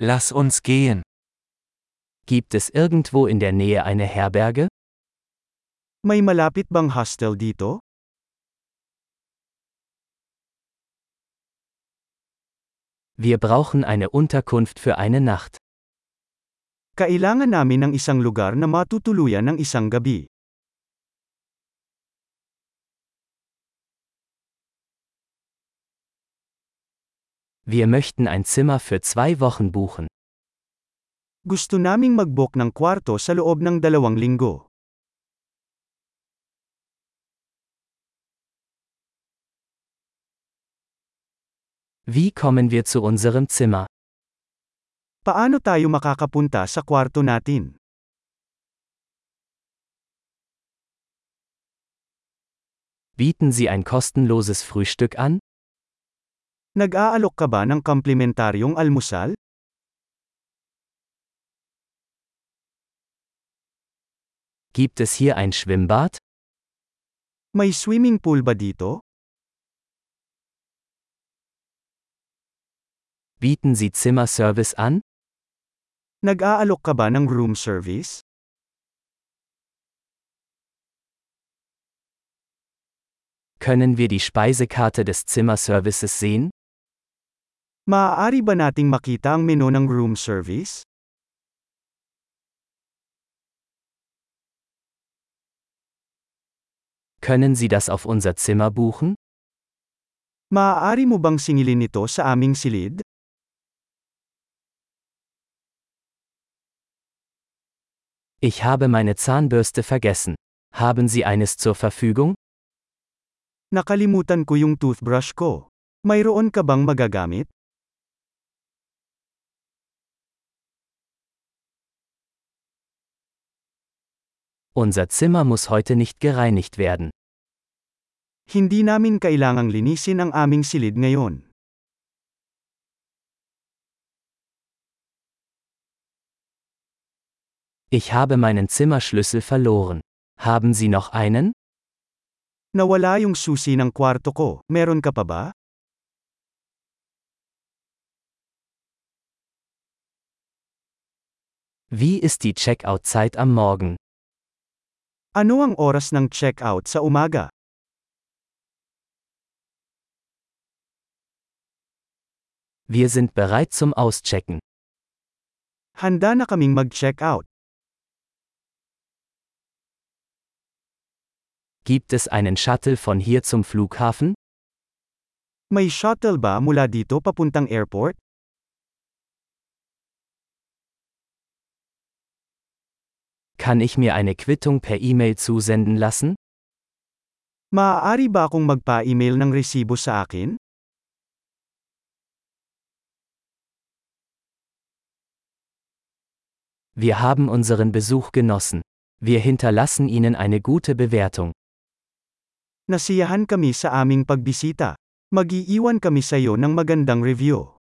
Lass uns gehen. Gibt es irgendwo in der Nähe eine Herberge? May malapit bang hostel dito? Wir brauchen eine Unterkunft für eine Nacht. Kailangan namin ng isang lugar na matutuluyan ng isang gabi. Wir möchten ein Zimmer für zwei Wochen buchen. Gusto naming mag-book ng kwarto sa loob ng dalawang linggo. Wie kommen wir zu unserem Zimmer? Paano tayo makakapunta sa kwarto natin? Bieten Sie ein kostenloses Frühstück an? Nag-aalok ka ba ng komplementaryong almusal? Gibt es hier ein Schwimmbad? May swimming pool ba dito? Bieten Sie Zimmerservice an? Nag-aalok ka ba ng room service? Können wir die Speisekarte des Zimmerservices sehen? Maaari ba nating makita ang menu ng room service? Können Sie das auf unser Zimmer buchen? Maaari mo bang singilin ito sa aming silid? Ich habe meine Zahnbürste vergessen. Haben Sie eines zur Verfügung? Nakalimutan ko yung toothbrush ko. Mayroon ka bang magagamit? Unser Zimmer muss heute nicht gereinigt werden. Hindi namin kailangang linisin ang aming silid ngayon. Ich habe meinen Zimmerschlüssel verloren. Haben Sie noch einen? Nawala yung susi ng kwarto ko, meron ka pa ba? Wie ist die Checkout-Zeit am Morgen? Ano ang oras ng check-out sa umaga? Wir sind bereit zum Auschecken. Handa na kaming mag-check-out. Gibt es einen Shuttle von hier zum Flughafen? May shuttle ba mula dito papuntang airport? Kann ich mir eine Quittung per E-Mail zusenden lassen? Maaari ba akong magpa-email ng resibo sa akin? Wir haben unseren Besuch genossen. Wir hinterlassen Ihnen eine gute Bewertung. Nasiyahan kami sa aming pagbisita. Mag-iiwan kami sa iyo ng magandang review.